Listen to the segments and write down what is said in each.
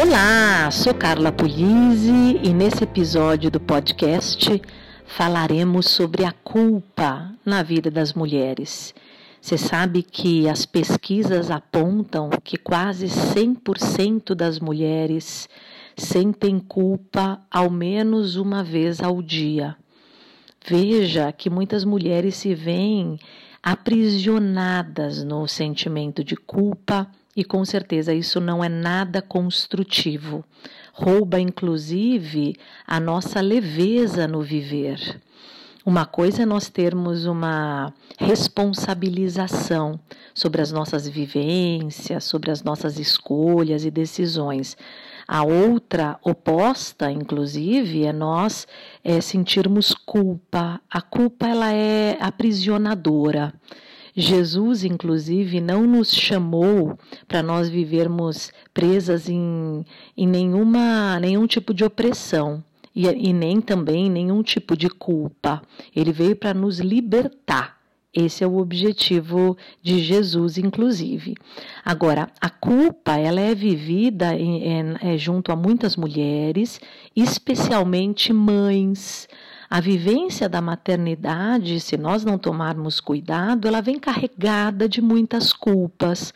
Olá, sou Carla Pulise e nesse episódio do podcast falaremos sobre a culpa na vida das mulheres. Você sabe que as pesquisas apontam que quase 100% das mulheres sentem culpa ao menos uma vez ao dia. Veja que muitas mulheres se veem aprisionadas no sentimento de culpa e com certeza isso não é nada construtivo. Rouba inclusive a nossa leveza no viver. Uma coisa é nós termos uma responsabilização sobre as nossas vivências, sobre as nossas escolhas e decisões. A outra oposta, inclusive, é nós é, sentirmos culpa. A culpa ela é aprisionadora. Jesus, inclusive, não nos chamou para nós vivermos presas em, em nenhuma, nenhum tipo de opressão e, e nem também nenhum tipo de culpa. Ele veio para nos libertar. Esse é o objetivo de Jesus, inclusive. Agora, a culpa ela é vivida em, em, é, junto a muitas mulheres, especialmente mães. A vivência da maternidade, se nós não tomarmos cuidado, ela vem carregada de muitas culpas.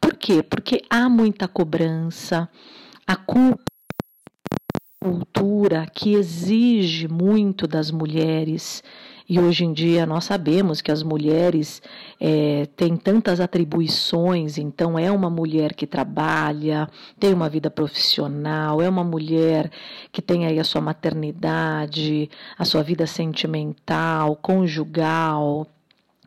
Por quê? Porque há muita cobrança. A culpa cultura que exige muito das mulheres e hoje em dia nós sabemos que as mulheres é, têm tantas atribuições, então é uma mulher que trabalha, tem uma vida profissional, é uma mulher que tem aí a sua maternidade, a sua vida sentimental, conjugal,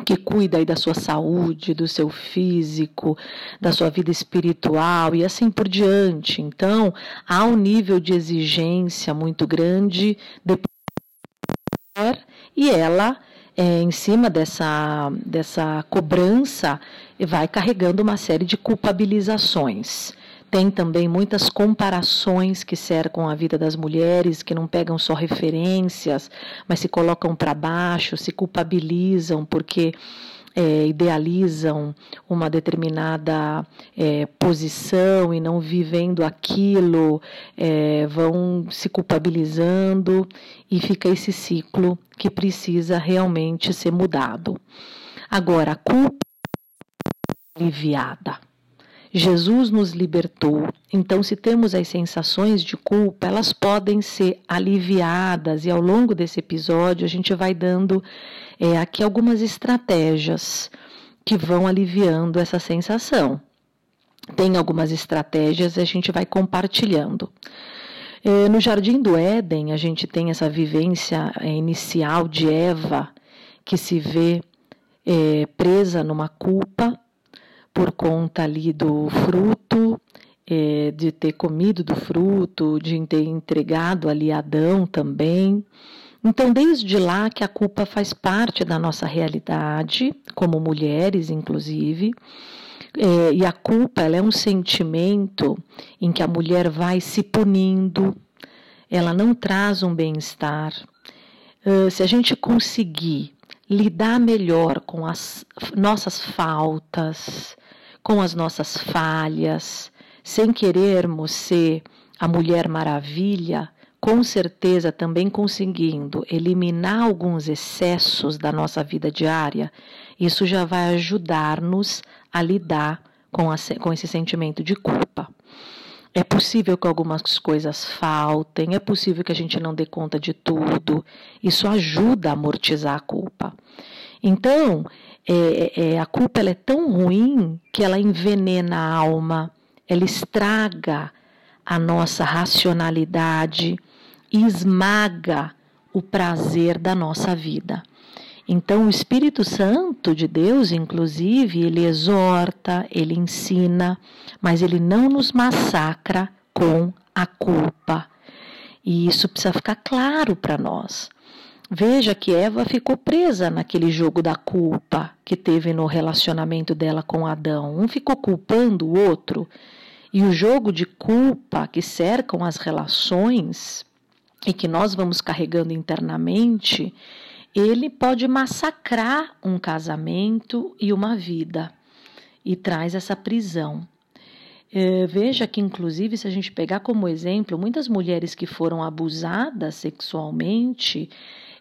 que cuida aí da sua saúde, do seu físico, da sua vida espiritual e assim por diante. Então, há um nível de exigência muito grande depois e ela, é, em cima dessa, dessa cobrança, vai carregando uma série de culpabilizações. Tem também muitas comparações que cercam a vida das mulheres, que não pegam só referências, mas se colocam para baixo, se culpabilizam porque é, idealizam uma determinada é, posição e não vivendo aquilo, é, vão se culpabilizando e fica esse ciclo que precisa realmente ser mudado. Agora, a culpa aliviada. Jesus nos libertou. Então, se temos as sensações de culpa, elas podem ser aliviadas, e ao longo desse episódio a gente vai dando é, aqui algumas estratégias que vão aliviando essa sensação. Tem algumas estratégias e a gente vai compartilhando. É, no Jardim do Éden, a gente tem essa vivência é, inicial de Eva, que se vê é, presa numa culpa por conta ali do fruto, é, de ter comido do fruto, de ter entregado ali Adão também. Então, desde lá que a culpa faz parte da nossa realidade, como mulheres, inclusive, é, e a culpa é um sentimento em que a mulher vai se punindo, ela não traz um bem-estar. Uh, se a gente conseguir lidar melhor com as nossas faltas, com as nossas falhas, sem querermos ser a Mulher Maravilha, com certeza também conseguindo eliminar alguns excessos da nossa vida diária, isso já vai ajudar-nos a lidar com, a, com esse sentimento de culpa. É possível que algumas coisas faltem, é possível que a gente não dê conta de tudo. Isso ajuda a amortizar a culpa. Então, é, é, a culpa é tão ruim que ela envenena a alma, ela estraga a nossa racionalidade e esmaga o prazer da nossa vida. Então, o Espírito Santo de Deus, inclusive, ele exorta, ele ensina, mas ele não nos massacra com a culpa. E isso precisa ficar claro para nós. Veja que Eva ficou presa naquele jogo da culpa que teve no relacionamento dela com Adão. Um ficou culpando o outro. E o jogo de culpa que cercam as relações e que nós vamos carregando internamente, ele pode massacrar um casamento e uma vida e traz essa prisão. É, veja que, inclusive, se a gente pegar como exemplo, muitas mulheres que foram abusadas sexualmente,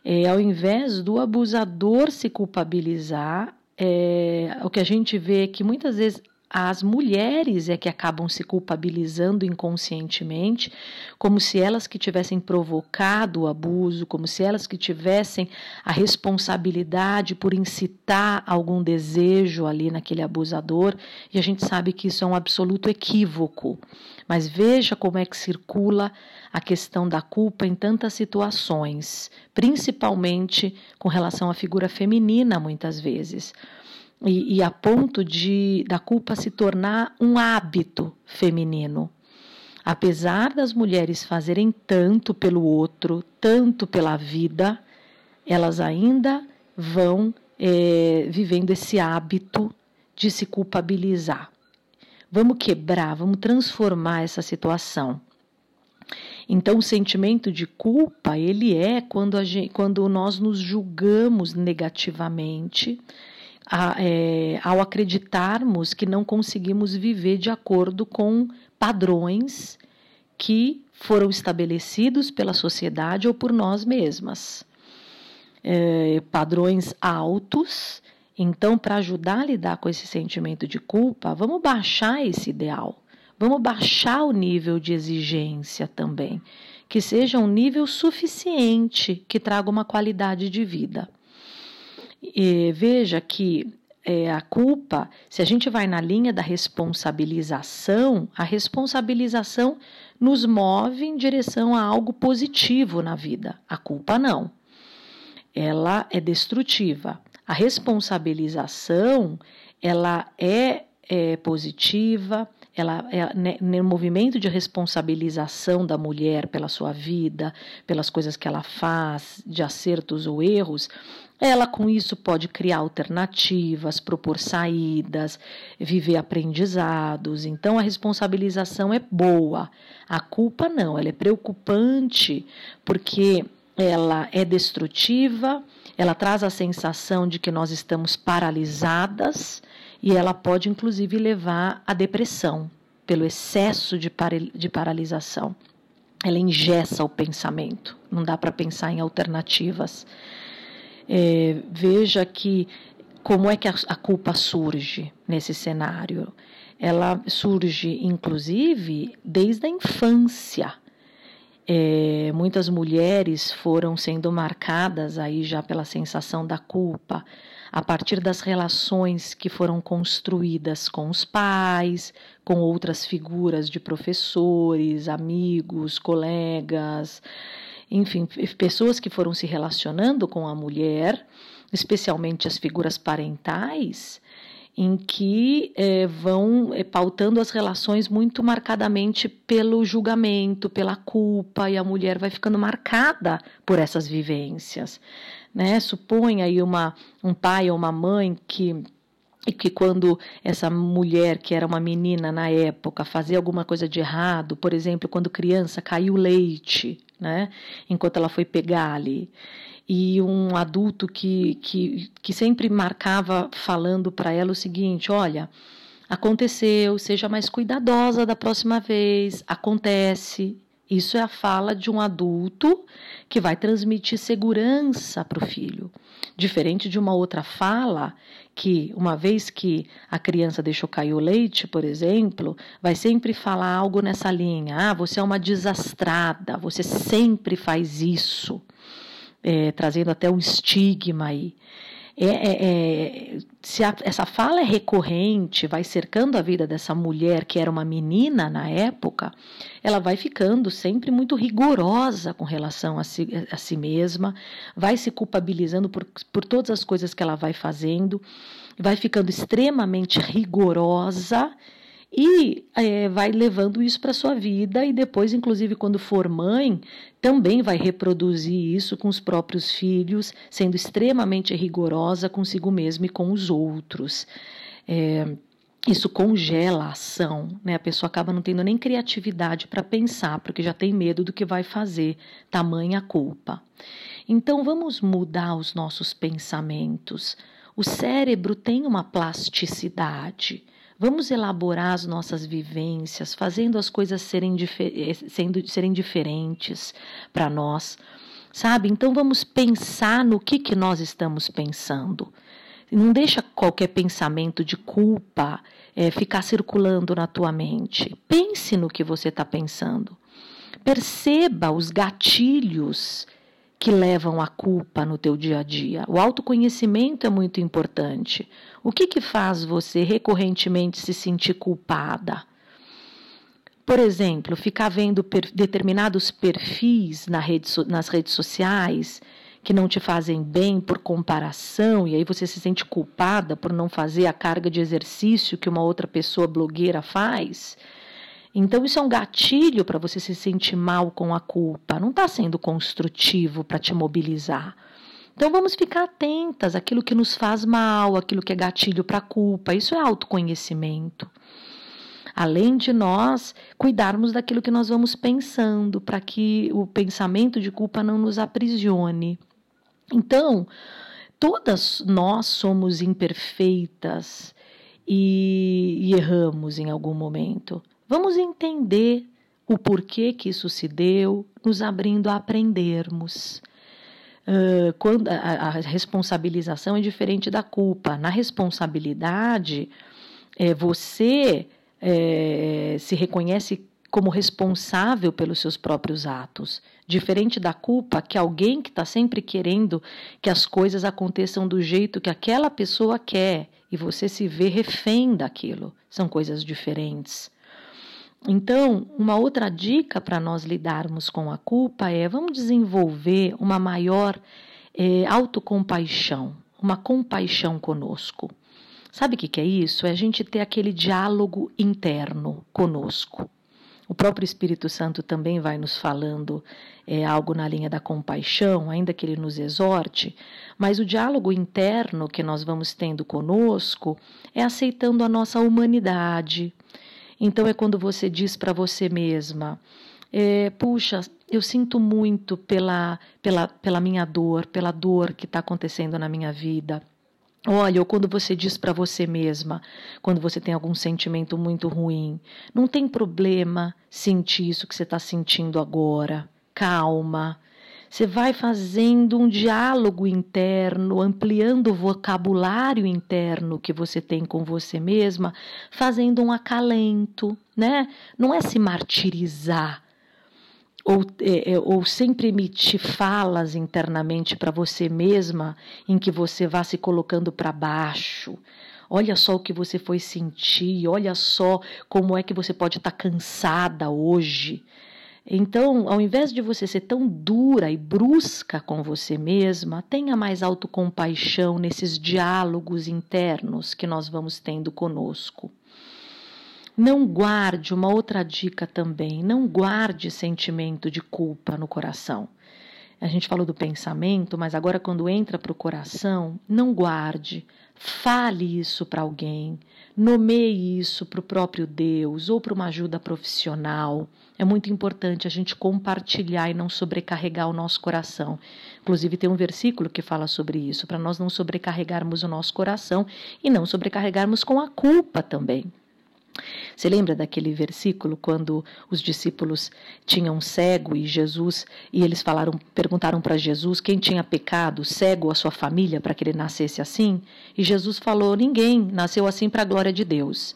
é, ao invés do abusador se culpabilizar, é, o que a gente vê é que muitas vezes as mulheres é que acabam se culpabilizando inconscientemente, como se elas que tivessem provocado o abuso, como se elas que tivessem a responsabilidade por incitar algum desejo ali naquele abusador, e a gente sabe que isso é um absoluto equívoco. Mas veja como é que circula a questão da culpa em tantas situações, principalmente com relação à figura feminina, muitas vezes e, e a ponto de da culpa se tornar um hábito feminino. Apesar das mulheres fazerem tanto pelo outro, tanto pela vida, elas ainda vão é, vivendo esse hábito de se culpabilizar. Vamos quebrar, vamos transformar essa situação. Então, o sentimento de culpa, ele é quando, gente, quando nós nos julgamos negativamente, a, é, ao acreditarmos que não conseguimos viver de acordo com padrões que foram estabelecidos pela sociedade ou por nós mesmas. É, padrões altos. Então, para ajudar a lidar com esse sentimento de culpa, vamos baixar esse ideal. Vamos baixar o nível de exigência também, que seja um nível suficiente que traga uma qualidade de vida. E veja que é, a culpa, se a gente vai na linha da responsabilização, a responsabilização nos move em direção a algo positivo na vida. A culpa não. Ela é destrutiva. A responsabilização, ela é, é positiva, ela é né, no movimento de responsabilização da mulher pela sua vida, pelas coisas que ela faz, de acertos ou erros, ela com isso pode criar alternativas, propor saídas, viver aprendizados. Então a responsabilização é boa. A culpa não, ela é preocupante porque ela é destrutiva, ela traz a sensação de que nós estamos paralisadas e ela pode inclusive levar à depressão pelo excesso de, de paralisação. Ela engessa o pensamento, não dá para pensar em alternativas. É, veja que como é que a, a culpa surge nesse cenário. Ela surge, inclusive, desde a infância. É, muitas mulheres foram sendo marcadas aí já pela sensação da culpa a partir das relações que foram construídas com os pais, com outras figuras de professores, amigos, colegas, enfim, pessoas que foram se relacionando com a mulher, especialmente as figuras parentais, em que é, vão é, pautando as relações muito marcadamente pelo julgamento, pela culpa, e a mulher vai ficando marcada por essas vivências. Né? Aí uma, um pai ou uma mãe que e que quando essa mulher, que era uma menina na época, fazia alguma coisa de errado, por exemplo, quando criança caiu leite, né, enquanto ela foi pegar ali, e um adulto que, que, que sempre marcava falando para ela o seguinte: olha, aconteceu, seja mais cuidadosa da próxima vez, acontece. Isso é a fala de um adulto que vai transmitir segurança para o filho. Diferente de uma outra fala que, uma vez que a criança deixou cair o leite, por exemplo, vai sempre falar algo nessa linha: ah, você é uma desastrada, você sempre faz isso, é, trazendo até um estigma aí. É, é, é, se a, essa fala é recorrente, vai cercando a vida dessa mulher que era uma menina na época, ela vai ficando sempre muito rigorosa com relação a si, a si mesma, vai se culpabilizando por, por todas as coisas que ela vai fazendo, vai ficando extremamente rigorosa e é, vai levando isso para sua vida e depois, inclusive, quando for mãe, também vai reproduzir isso com os próprios filhos, sendo extremamente rigorosa consigo mesma e com os outros. É, isso congela a ação, né? A pessoa acaba não tendo nem criatividade para pensar, porque já tem medo do que vai fazer, tamanha culpa. Então vamos mudar os nossos pensamentos. O cérebro tem uma plasticidade. Vamos elaborar as nossas vivências, fazendo as coisas serem, difer sendo, serem diferentes para nós, sabe? Então vamos pensar no que, que nós estamos pensando. Não deixa qualquer pensamento de culpa é, ficar circulando na tua mente. Pense no que você está pensando. Perceba os gatilhos que levam à culpa no teu dia a dia. O autoconhecimento é muito importante. O que, que faz você recorrentemente se sentir culpada? Por exemplo, ficar vendo per determinados perfis na rede so nas redes sociais que não te fazem bem por comparação, e aí você se sente culpada por não fazer a carga de exercício que uma outra pessoa blogueira faz. Então, isso é um gatilho para você se sentir mal com a culpa. Não está sendo construtivo para te mobilizar. Então, vamos ficar atentas àquilo que nos faz mal, aquilo que é gatilho para a culpa. Isso é autoconhecimento. Além de nós cuidarmos daquilo que nós vamos pensando, para que o pensamento de culpa não nos aprisione. Então, todas nós somos imperfeitas e, e erramos em algum momento. Vamos entender o porquê que isso se deu, nos abrindo a aprendermos. Uh, quando a, a, responsabilização é diferente da culpa. Na responsabilidade, é, você é, se reconhece como responsável pelos seus próprios atos, diferente da culpa que alguém que está sempre querendo que as coisas aconteçam do jeito que aquela pessoa quer e você se vê refém daquilo. São coisas diferentes. Então, uma outra dica para nós lidarmos com a culpa é vamos desenvolver uma maior é, autocompaixão, uma compaixão conosco. Sabe o que, que é isso? É a gente ter aquele diálogo interno conosco. O próprio Espírito Santo também vai nos falando é, algo na linha da compaixão, ainda que ele nos exorte, mas o diálogo interno que nós vamos tendo conosco é aceitando a nossa humanidade. Então é quando você diz para você mesma: é, puxa, eu sinto muito pela, pela, pela minha dor, pela dor que está acontecendo na minha vida. Olha, ou quando você diz para você mesma, quando você tem algum sentimento muito ruim, não tem problema sentir isso que você está sentindo agora. Calma. Você vai fazendo um diálogo interno, ampliando o vocabulário interno que você tem com você mesma, fazendo um acalento, né? Não é se martirizar, ou, é, é, ou sempre emitir falas internamente para você mesma em que você vá se colocando para baixo. Olha só o que você foi sentir, olha só como é que você pode estar tá cansada hoje. Então, ao invés de você ser tão dura e brusca com você mesma, tenha mais autocompaixão nesses diálogos internos que nós vamos tendo conosco. Não guarde uma outra dica também, não guarde sentimento de culpa no coração. A gente falou do pensamento, mas agora quando entra para o coração, não guarde, fale isso para alguém, nomeie isso para o próprio Deus ou para uma ajuda profissional. É muito importante a gente compartilhar e não sobrecarregar o nosso coração. Inclusive, tem um versículo que fala sobre isso, para nós não sobrecarregarmos o nosso coração e não sobrecarregarmos com a culpa também. Você lembra daquele versículo quando os discípulos tinham um cego e Jesus e eles falaram, perguntaram para Jesus quem tinha pecado, cego ou a sua família, para que ele nascesse assim? E Jesus falou: ninguém nasceu assim para a glória de Deus.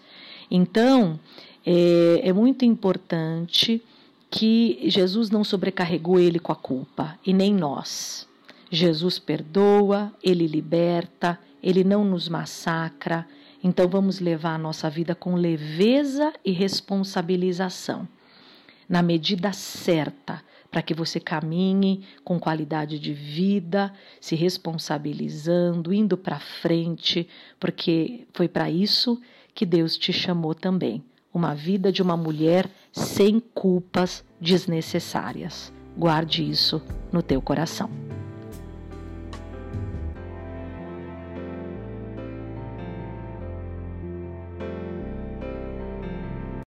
Então é, é muito importante que Jesus não sobrecarregou ele com a culpa e nem nós. Jesus perdoa, ele liberta, ele não nos massacra então vamos levar a nossa vida com leveza e responsabilização, na medida certa, para que você caminhe com qualidade de vida, se responsabilizando, indo para frente, porque foi para isso que Deus te chamou também. Uma vida de uma mulher sem culpas desnecessárias. Guarde isso no teu coração.